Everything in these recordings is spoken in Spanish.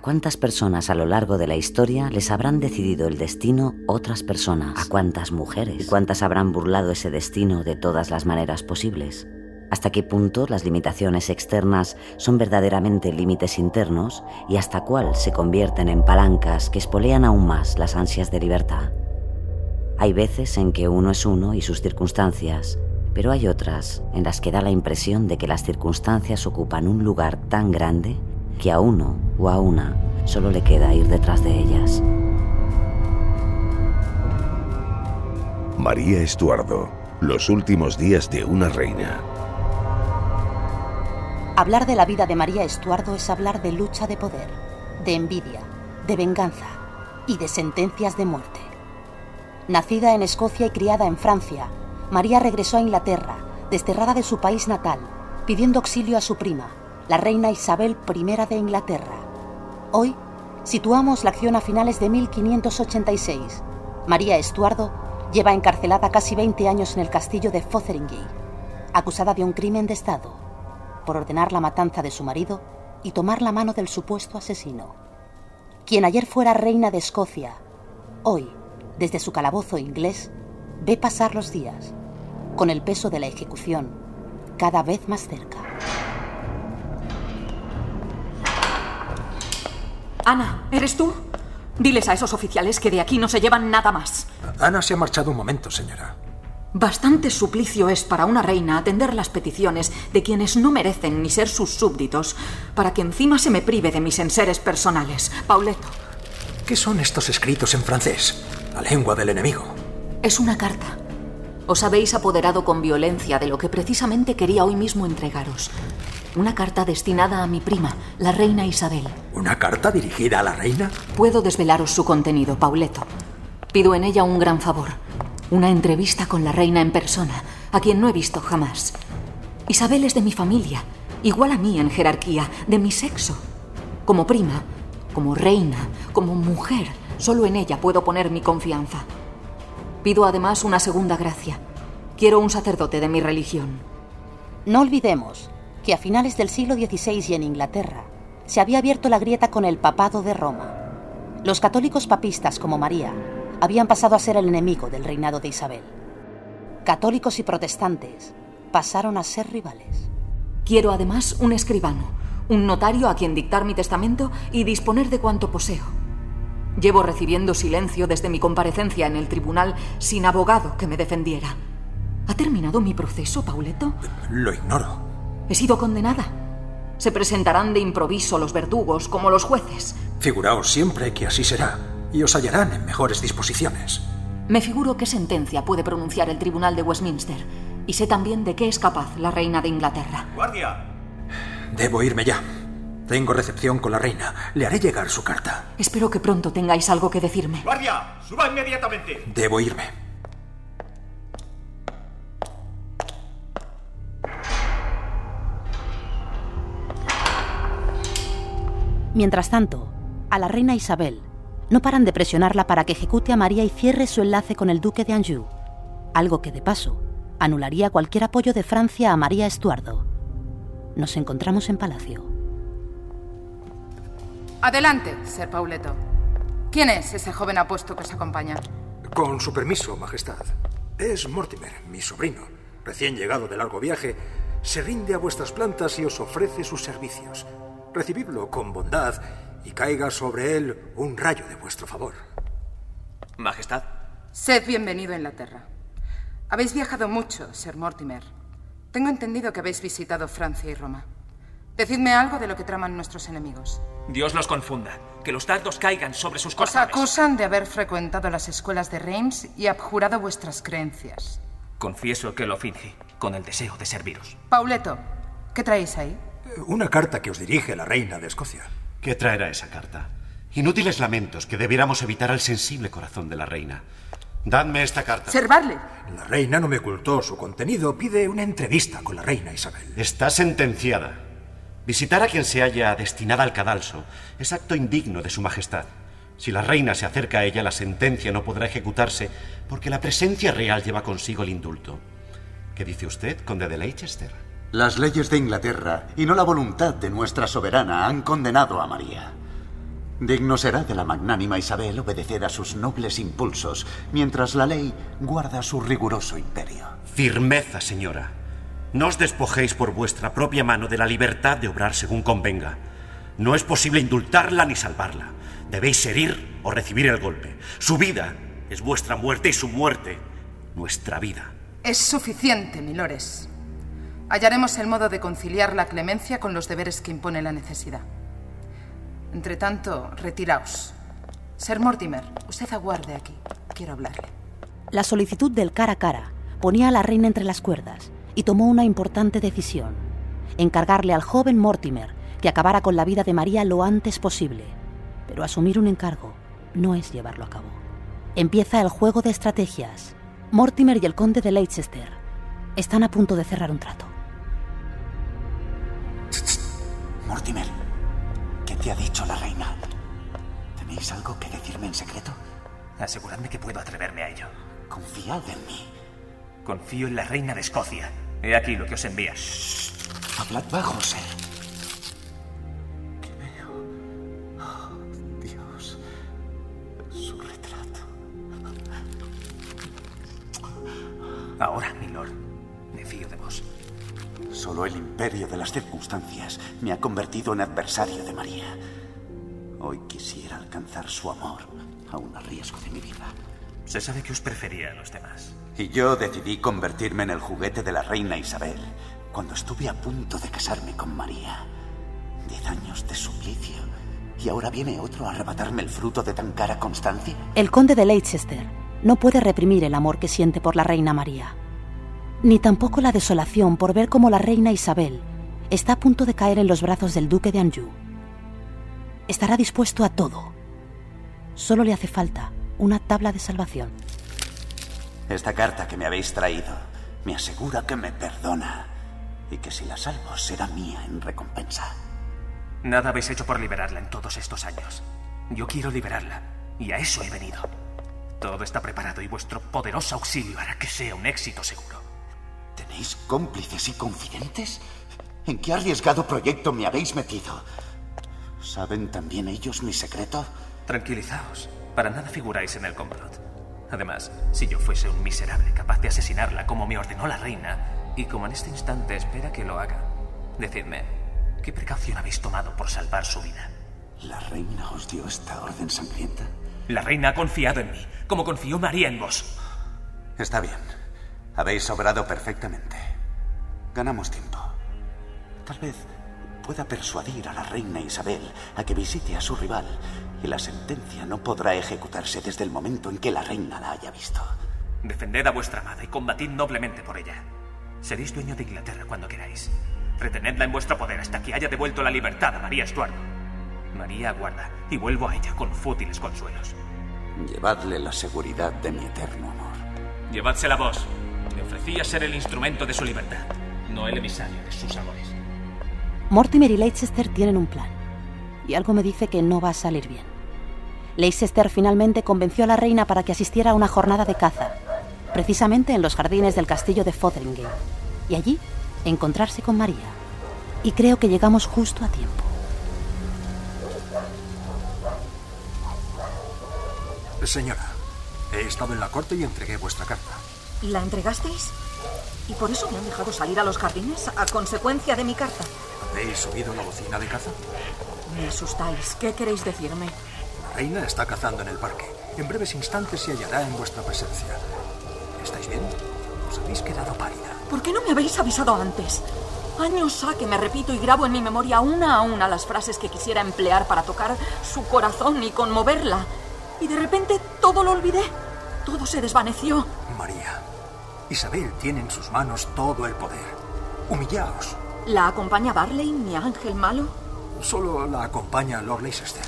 Cuántas personas a lo largo de la historia les habrán decidido el destino otras personas? ¿A cuántas mujeres? ¿Y cuántas habrán burlado ese destino de todas las maneras posibles? ¿Hasta qué punto las limitaciones externas son verdaderamente límites internos y hasta cuál se convierten en palancas que espolean aún más las ansias de libertad? Hay veces en que uno es uno y sus circunstancias, pero hay otras en las que da la impresión de que las circunstancias ocupan un lugar tan grande que a uno o a una solo le queda ir detrás de ellas. María Estuardo, los últimos días de una reina. Hablar de la vida de María Estuardo es hablar de lucha de poder, de envidia, de venganza y de sentencias de muerte. Nacida en Escocia y criada en Francia, María regresó a Inglaterra, desterrada de su país natal, pidiendo auxilio a su prima, la reina Isabel I de Inglaterra. Hoy situamos la acción a finales de 1586. María Estuardo lleva encarcelada casi 20 años en el castillo de Fotheringay, acusada de un crimen de Estado, por ordenar la matanza de su marido y tomar la mano del supuesto asesino. Quien ayer fuera reina de Escocia, hoy, desde su calabozo inglés, ve pasar los días, con el peso de la ejecución cada vez más cerca. Ana, ¿eres tú? Diles a esos oficiales que de aquí no se llevan nada más. Ana se ha marchado un momento, señora. Bastante suplicio es para una reina atender las peticiones de quienes no merecen ni ser sus súbditos, para que encima se me prive de mis enseres personales. Pauleto. ¿Qué son estos escritos en francés? La lengua del enemigo. Es una carta. Os habéis apoderado con violencia de lo que precisamente quería hoy mismo entregaros. Una carta destinada a mi prima, la reina Isabel. ¿Una carta dirigida a la reina? Puedo desvelaros su contenido, Pauleto. Pido en ella un gran favor. Una entrevista con la reina en persona, a quien no he visto jamás. Isabel es de mi familia, igual a mí en jerarquía, de mi sexo. Como prima, como reina, como mujer, solo en ella puedo poner mi confianza. Pido además una segunda gracia. Quiero un sacerdote de mi religión. No olvidemos que a finales del siglo XVI y en Inglaterra se había abierto la grieta con el papado de Roma. Los católicos papistas como María habían pasado a ser el enemigo del reinado de Isabel. Católicos y protestantes pasaron a ser rivales. Quiero además un escribano, un notario a quien dictar mi testamento y disponer de cuanto poseo. Llevo recibiendo silencio desde mi comparecencia en el tribunal sin abogado que me defendiera. ¿Ha terminado mi proceso, Pauleto? Lo ignoro. He sido condenada. Se presentarán de improviso los verdugos como los jueces. Figuraos siempre que así será, y os hallarán en mejores disposiciones. Me figuro qué sentencia puede pronunciar el Tribunal de Westminster, y sé también de qué es capaz la reina de Inglaterra. ¡Guardia! Debo irme ya. Tengo recepción con la reina. Le haré llegar su carta. Espero que pronto tengáis algo que decirme. ¡Guardia! ¡Suba inmediatamente! Debo irme. Mientras tanto, a la reina Isabel no paran de presionarla para que ejecute a María y cierre su enlace con el duque de Anjou, algo que de paso anularía cualquier apoyo de Francia a María Estuardo. Nos encontramos en palacio. Adelante, Sir Pauleto. ¿Quién es ese joven apuesto que os acompaña? Con su permiso, Majestad. Es Mortimer, mi sobrino. Recién llegado de largo viaje, se rinde a vuestras plantas y os ofrece sus servicios recibidlo con bondad y caiga sobre él un rayo de vuestro favor. Majestad. Sed bienvenido a Inglaterra. Habéis viajado mucho, Sir Mortimer. Tengo entendido que habéis visitado Francia y Roma. Decidme algo de lo que traman nuestros enemigos. Dios los confunda. Que los dardos caigan sobre sus Os corazones. acusan de haber frecuentado las escuelas de Reims y abjurado vuestras creencias. Confieso que lo fingí, con el deseo de serviros. Pauleto, ¿qué traéis ahí? Una carta que os dirige la reina de Escocia. ¿Qué traerá esa carta? Inútiles lamentos que debiéramos evitar al sensible corazón de la reina. Dadme esta carta. ¡Servarle! La reina no me ocultó su contenido. Pide una entrevista con la reina Isabel. Está sentenciada. Visitar a quien se haya destinada al cadalso es acto indigno de su majestad. Si la reina se acerca a ella, la sentencia no podrá ejecutarse porque la presencia real lleva consigo el indulto. ¿Qué dice usted, conde de Leicester? Las leyes de Inglaterra y no la voluntad de nuestra soberana han condenado a María. Digno será de la magnánima Isabel obedecer a sus nobles impulsos, mientras la ley guarda su riguroso imperio. Firmeza, señora. No os despojéis por vuestra propia mano de la libertad de obrar según convenga. No es posible indultarla ni salvarla. Debéis herir o recibir el golpe. Su vida es vuestra muerte y su muerte nuestra vida. Es suficiente, milores. Hallaremos el modo de conciliar la clemencia con los deberes que impone la necesidad. Entre tanto, retiraos. Sir Mortimer, usted aguarde aquí. Quiero hablarle. La solicitud del cara a cara ponía a la reina entre las cuerdas y tomó una importante decisión. Encargarle al joven Mortimer que acabara con la vida de María lo antes posible. Pero asumir un encargo no es llevarlo a cabo. Empieza el juego de estrategias. Mortimer y el conde de Leicester están a punto de cerrar un trato. Mortimer, ¿qué te ha dicho la reina? ¿Tenéis algo que decirme en secreto? Aseguradme que puedo atreverme a ello. Confiad en mí. Confío en la reina de Escocia. He aquí lo que os envía. Hablad bajo, Ser. Circunstancias me ha convertido en adversario de María. Hoy quisiera alcanzar su amor, aún a riesgo de mi vida. Se sabe que os prefería a los demás. Y yo decidí convertirme en el juguete de la reina Isabel cuando estuve a punto de casarme con María. Diez años de suplicio. ¿Y ahora viene otro a arrebatarme el fruto de tan cara constancia? El conde de Leicester no puede reprimir el amor que siente por la reina María, ni tampoco la desolación por ver cómo la reina Isabel está a punto de caer en los brazos del duque de Anjou. Estará dispuesto a todo. Solo le hace falta una tabla de salvación. Esta carta que me habéis traído me asegura que me perdona y que si la salvo será mía en recompensa. Nada habéis hecho por liberarla en todos estos años. Yo quiero liberarla, y a eso he venido. Todo está preparado y vuestro poderoso auxilio hará que sea un éxito seguro. ¿Tenéis cómplices y confidentes? ¿En qué arriesgado proyecto me habéis metido? ¿Saben también ellos mi secreto? Tranquilizaos, para nada figuráis en el complot. Además, si yo fuese un miserable capaz de asesinarla como me ordenó la reina, y como en este instante espera que lo haga, decidme, ¿qué precaución habéis tomado por salvar su vida? ¿La reina os dio esta orden sangrienta? La reina ha confiado en mí, como confió María en vos. Está bien. Habéis obrado perfectamente. Ganamos tiempo. Tal vez pueda persuadir a la reina Isabel a que visite a su rival y la sentencia no podrá ejecutarse desde el momento en que la reina la haya visto. Defended a vuestra amada y combatid noblemente por ella. Seréis dueño de Inglaterra cuando queráis. Retenedla en vuestro poder hasta que haya devuelto la libertad a María Estuardo. María aguarda y vuelvo a ella con fútiles consuelos. Llevadle la seguridad de mi eterno amor. Llevádsela vos. Me ofrecí a ser el instrumento de su libertad, no el emisario de sus amores. Mortimer y Leicester tienen un plan, y algo me dice que no va a salir bien. Leicester finalmente convenció a la reina para que asistiera a una jornada de caza, precisamente en los jardines del castillo de Fotheringay, y allí encontrarse con María. Y creo que llegamos justo a tiempo. Señora, he estado en la corte y entregué vuestra carta. ¿La entregasteis? ¿Y por eso me han dejado salir a los jardines a consecuencia de mi carta? ¿Habéis oído la bocina de caza? Me asustáis. ¿Qué queréis decirme? La reina está cazando en el parque. En breves instantes se hallará en vuestra presencia. ¿Estáis bien? Os habéis quedado pálida. ¿Por qué no me habéis avisado antes? Años ha que me repito y grabo en mi memoria una a una las frases que quisiera emplear para tocar su corazón y conmoverla. Y de repente todo lo olvidé. Todo se desvaneció. María, Isabel tiene en sus manos todo el poder. Humillaos. ¿La acompaña Barley, mi ángel malo? Solo la acompaña Lord Leicester.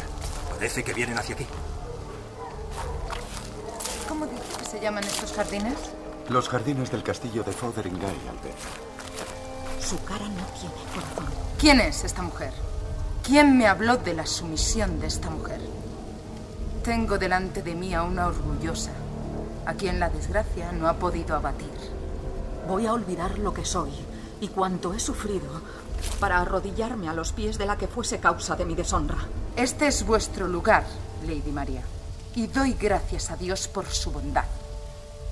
Parece que vienen hacia aquí. ¿Cómo dice que se llaman estos jardines? Los jardines del castillo de Fotheringay, Albert. Su cara no tiene corazón. ¿Quién es esta mujer? ¿Quién me habló de la sumisión de esta mujer? Tengo delante de mí a una orgullosa, a quien la desgracia no ha podido abatir. Voy a olvidar lo que soy y cuánto he sufrido para arrodillarme a los pies de la que fuese causa de mi deshonra. Este es vuestro lugar, Lady María, y doy gracias a Dios por su bondad.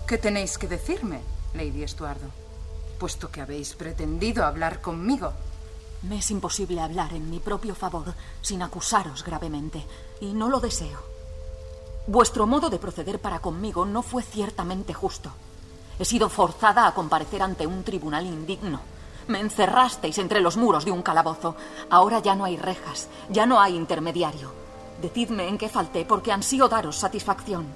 ¿Qué tenéis que decirme, Lady Estuardo? Puesto que habéis pretendido hablar conmigo. Me es imposible hablar en mi propio favor sin acusaros gravemente, y no lo deseo. Vuestro modo de proceder para conmigo no fue ciertamente justo. He sido forzada a comparecer ante un tribunal indigno. Me encerrasteis entre los muros de un calabozo. Ahora ya no hay rejas, ya no hay intermediario. Decidme en qué falté, porque ansío daros satisfacción.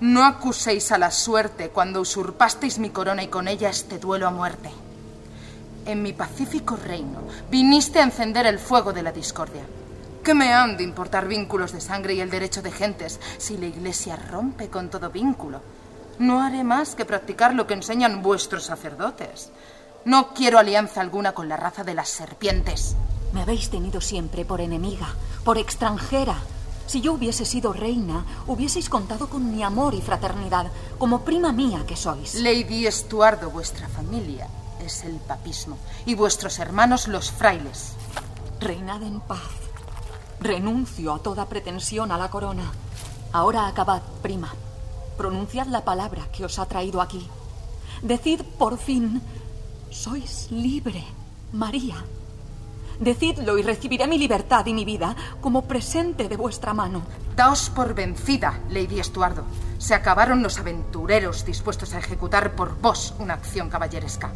No acuséis a la suerte cuando usurpasteis mi corona y con ella este duelo a muerte. En mi pacífico reino viniste a encender el fuego de la discordia. ¿Qué me han de importar vínculos de sangre y el derecho de gentes si la Iglesia rompe con todo vínculo? No haré más que practicar lo que enseñan vuestros sacerdotes. No quiero alianza alguna con la raza de las serpientes. Me habéis tenido siempre por enemiga, por extranjera. Si yo hubiese sido reina, hubieseis contado con mi amor y fraternidad, como prima mía que sois. Lady Estuardo, vuestra familia, es el papismo, y vuestros hermanos los frailes. Reinad en paz. Renuncio a toda pretensión a la corona. Ahora acabad, prima. Pronunciad la palabra que os ha traído aquí. Decid por fin, sois libre, María. Decidlo y recibiré mi libertad y mi vida como presente de vuestra mano. Daos por vencida, Lady Estuardo. Se acabaron los aventureros dispuestos a ejecutar por vos una acción caballeresca.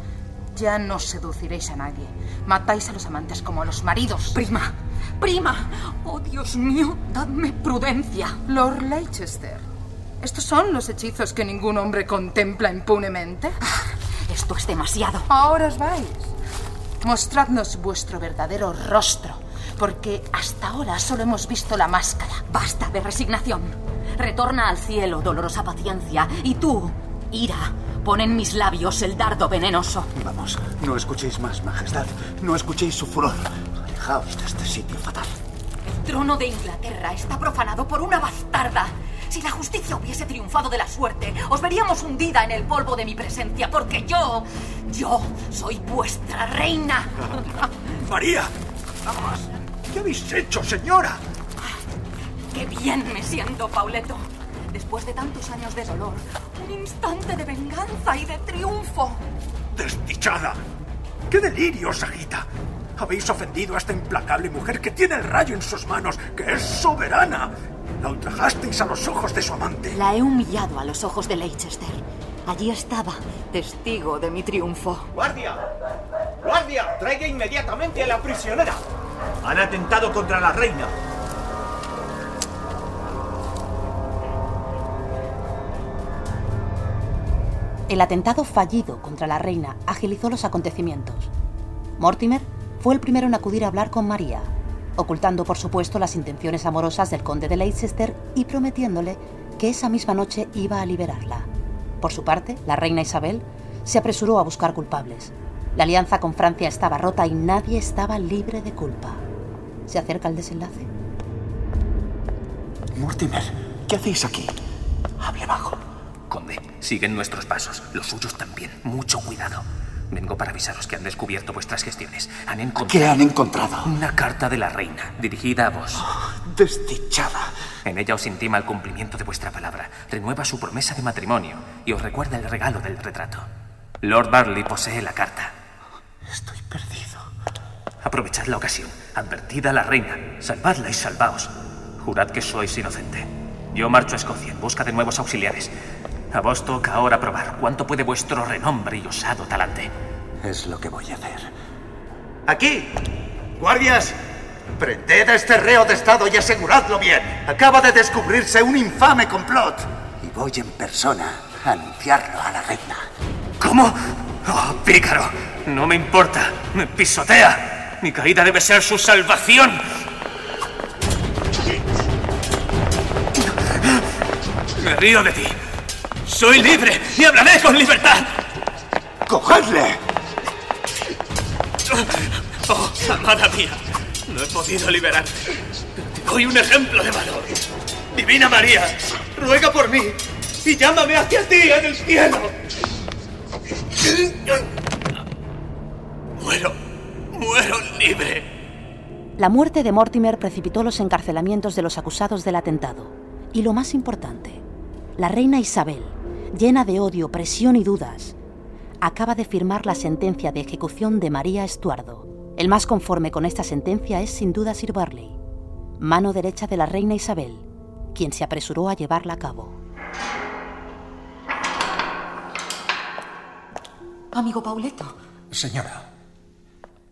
Ya no seduciréis a nadie. Matáis a los amantes como a los maridos. Prima, prima. Oh, Dios mío, dadme prudencia. Lord Leicester, ¿estos son los hechizos que ningún hombre contempla impunemente? Esto es demasiado. Ahora os vais. Mostradnos vuestro verdadero rostro, porque hasta ahora solo hemos visto la máscara. Basta de resignación. Retorna al cielo, dolorosa paciencia, y tú, ira, pon en mis labios el dardo venenoso. Vamos, no escuchéis más, Majestad. No escuchéis su furor. Alejaos de este sitio fatal. El trono de Inglaterra está profanado por una bastarda. Si la justicia hubiese triunfado de la suerte, os veríamos hundida en el polvo de mi presencia, porque yo, yo soy vuestra reina. María, vamos. ¿Qué habéis hecho, señora? Qué bien me siento, Pauleto. Después de tantos años de dolor, un instante de venganza y de triunfo. ¡Desdichada! ¡Qué delirio os agita! Habéis ofendido a esta implacable mujer que tiene el rayo en sus manos, que es soberana. La ultrajasteis a los ojos de su amante. La he humillado a los ojos de Leicester. Allí estaba, testigo de mi triunfo. ¡Guardia! ¡Guardia! ¡Traiga inmediatamente a la prisionera! Han atentado contra la reina. El atentado fallido contra la reina agilizó los acontecimientos. Mortimer fue el primero en acudir a hablar con María, ocultando por supuesto las intenciones amorosas del conde de Leicester y prometiéndole que esa misma noche iba a liberarla. Por su parte, la reina Isabel se apresuró a buscar culpables. La alianza con Francia estaba rota y nadie estaba libre de culpa. ¿Se acerca el desenlace? Mortimer, ¿qué hacéis aquí? Hable bajo. Siguen nuestros pasos, los suyos también. Mucho cuidado. Vengo para avisaros que han descubierto vuestras gestiones. Han encontrado... ¿Qué han encontrado? Una carta de la reina, dirigida a vos. Oh, desdichada. En ella os intima el cumplimiento de vuestra palabra, renueva su promesa de matrimonio y os recuerda el regalo del retrato. Lord Barley posee la carta. Estoy perdido. Aprovechad la ocasión, advertid a la reina, salvadla y salvaos. Jurad que sois inocente. Yo marcho a Escocia en busca de nuevos auxiliares. A vos toca ahora probar cuánto puede vuestro renombre y osado talante. Es lo que voy a hacer. Aquí. Guardias, prended a este reo de Estado y aseguradlo bien. Acaba de descubrirse un infame complot. Y voy en persona a anunciarlo a la reina. ¿Cómo? Oh, pícaro. No me importa. Me pisotea. Mi caída debe ser su salvación. Me río de ti. Soy libre y hablaré con libertad. ¡Cogedle! Oh, amada mía, no he podido liberarte. Te doy un ejemplo de valor. Divina María, ruega por mí y llámame hacia ti en el cielo. Muero, muero libre. La muerte de Mortimer precipitó los encarcelamientos de los acusados del atentado. Y lo más importante, la reina Isabel, llena de odio, presión y dudas, acaba de firmar la sentencia de ejecución de María Estuardo. El más conforme con esta sentencia es sin duda Sir Barley, mano derecha de la reina Isabel, quien se apresuró a llevarla a cabo. Amigo Pauleto. Señora,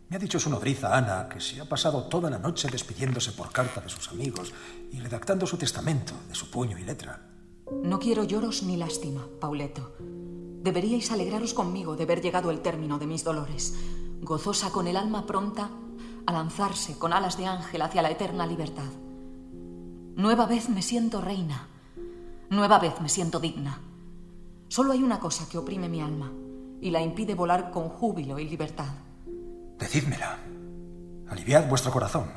me ha dicho su nodriza Ana que se ha pasado toda la noche despidiéndose por carta de sus amigos y redactando su testamento de su puño y letra. No quiero lloros ni lástima, Pauleto. Deberíais alegraros conmigo de ver llegado el término de mis dolores, gozosa con el alma pronta a lanzarse con alas de ángel hacia la eterna libertad. Nueva vez me siento reina, nueva vez me siento digna. Solo hay una cosa que oprime mi alma y la impide volar con júbilo y libertad. Decídmela. Aliviad vuestro corazón,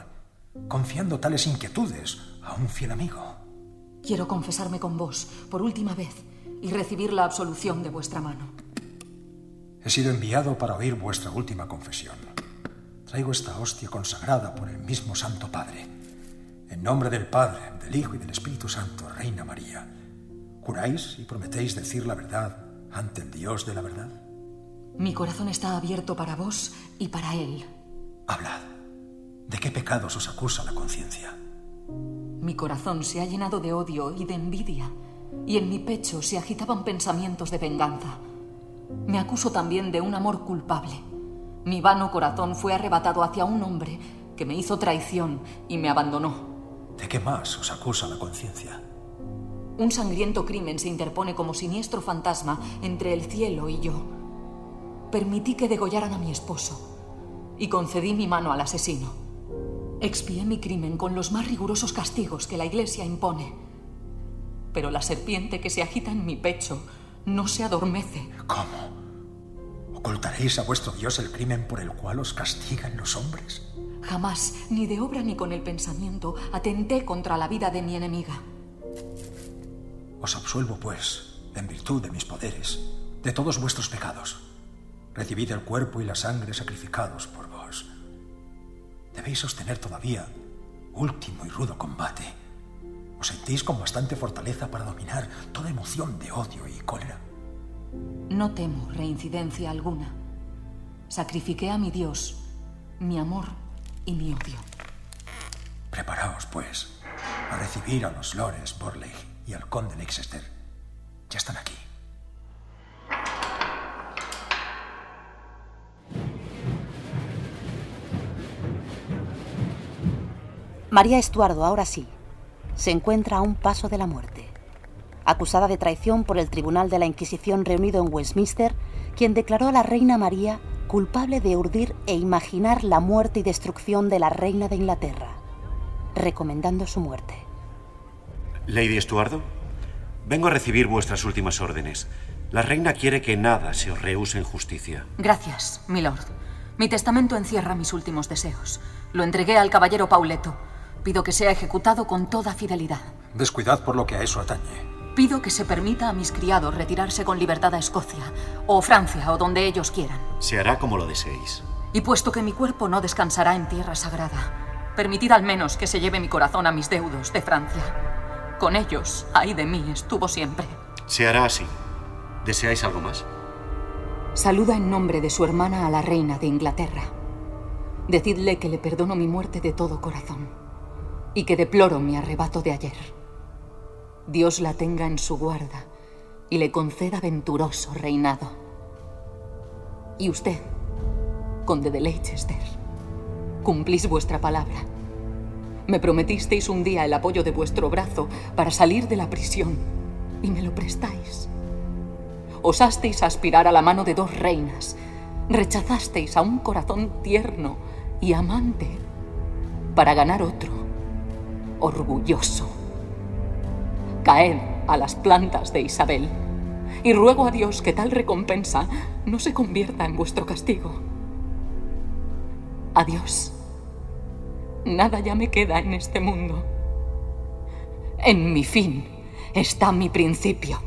confiando tales inquietudes a un fiel amigo. Quiero confesarme con vos por última vez y recibir la absolución de vuestra mano. He sido enviado para oír vuestra última confesión. Traigo esta hostia consagrada por el mismo Santo Padre. En nombre del Padre, del Hijo y del Espíritu Santo, Reina María, ¿juráis y prometéis decir la verdad ante el Dios de la verdad? Mi corazón está abierto para vos y para Él. Hablad. ¿De qué pecados os acusa la conciencia? Mi corazón se ha llenado de odio y de envidia, y en mi pecho se agitaban pensamientos de venganza. Me acuso también de un amor culpable. Mi vano corazón fue arrebatado hacia un hombre que me hizo traición y me abandonó. ¿De qué más os acusa la conciencia? Un sangriento crimen se interpone como siniestro fantasma entre el cielo y yo. Permití que degollaran a mi esposo y concedí mi mano al asesino. Expié mi crimen con los más rigurosos castigos que la Iglesia impone. Pero la serpiente que se agita en mi pecho no se adormece. ¿Cómo? ¿Ocultaréis a vuestro Dios el crimen por el cual os castigan los hombres? Jamás, ni de obra ni con el pensamiento, atenté contra la vida de mi enemiga. Os absuelvo, pues, en virtud de mis poderes, de todos vuestros pecados. Recibid el cuerpo y la sangre sacrificados por. Debéis sostener todavía último y rudo combate. ¿Os sentís con bastante fortaleza para dominar toda emoción de odio y cólera? No temo reincidencia alguna. Sacrifiqué a mi Dios, mi amor y mi odio. Preparaos, pues, a recibir a los lores Borley y al conde Leicester. Ya están aquí. María Estuardo, ahora sí, se encuentra a un paso de la muerte. Acusada de traición por el Tribunal de la Inquisición reunido en Westminster, quien declaró a la Reina María culpable de urdir e imaginar la muerte y destrucción de la Reina de Inglaterra, recomendando su muerte. Lady Estuardo, vengo a recibir vuestras últimas órdenes. La reina quiere que nada se os rehúse en justicia. Gracias, milord. Mi testamento encierra mis últimos deseos. Lo entregué al caballero Pauleto. Pido que sea ejecutado con toda fidelidad. Descuidad por lo que a eso atañe. Pido que se permita a mis criados retirarse con libertad a Escocia, o Francia, o donde ellos quieran. Se hará como lo deseéis. Y puesto que mi cuerpo no descansará en tierra sagrada, permitid al menos que se lleve mi corazón a mis deudos de Francia. Con ellos, ay de mí, estuvo siempre. Se hará así. ¿Deseáis algo más? Saluda en nombre de su hermana a la reina de Inglaterra. Decidle que le perdono mi muerte de todo corazón y que deploro mi arrebato de ayer. Dios la tenga en su guarda y le conceda venturoso reinado. Y usted, conde de Leicester, Cumplís vuestra palabra. Me prometisteis un día el apoyo de vuestro brazo para salir de la prisión y me lo prestáis. Osasteis aspirar a la mano de dos reinas. Rechazasteis a un corazón tierno y amante para ganar otro, orgulloso. Caed a las plantas de Isabel y ruego a Dios que tal recompensa no se convierta en vuestro castigo. Adiós. Nada ya me queda en este mundo. En mi fin está mi principio.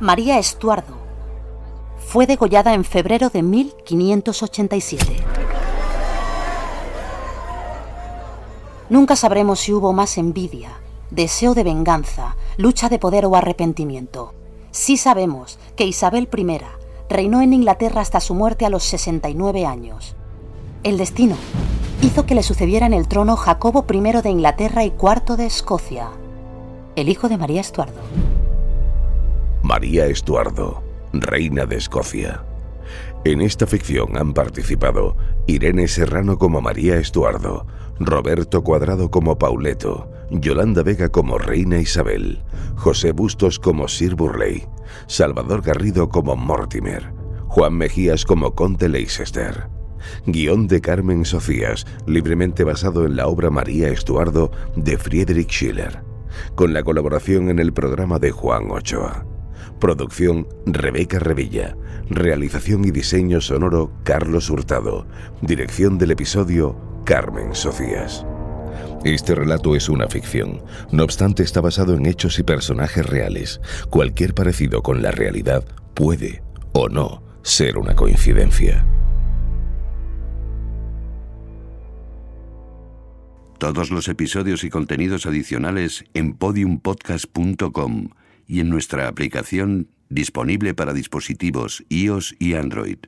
María Estuardo fue degollada en febrero de 1587. Nunca sabremos si hubo más envidia, deseo de venganza, lucha de poder o arrepentimiento. Sí sabemos que Isabel I reinó en Inglaterra hasta su muerte a los 69 años. El destino hizo que le sucediera en el trono Jacobo I de Inglaterra y IV de Escocia, el hijo de María Estuardo. María Estuardo, reina de Escocia. En esta ficción han participado Irene Serrano como María Estuardo, Roberto Cuadrado como Pauleto, Yolanda Vega como Reina Isabel, José Bustos como Sir Burley, Salvador Garrido como Mortimer, Juan Mejías como Conde Leicester. Guión de Carmen Sofías, libremente basado en la obra María Estuardo de Friedrich Schiller, con la colaboración en el programa de Juan Ochoa. Producción Rebeca Revilla. Realización y diseño sonoro Carlos Hurtado. Dirección del episodio Carmen Sofías. Este relato es una ficción, no obstante está basado en hechos y personajes reales. Cualquier parecido con la realidad puede o no ser una coincidencia. Todos los episodios y contenidos adicionales en podiumpodcast.com y en nuestra aplicación disponible para dispositivos iOS y Android.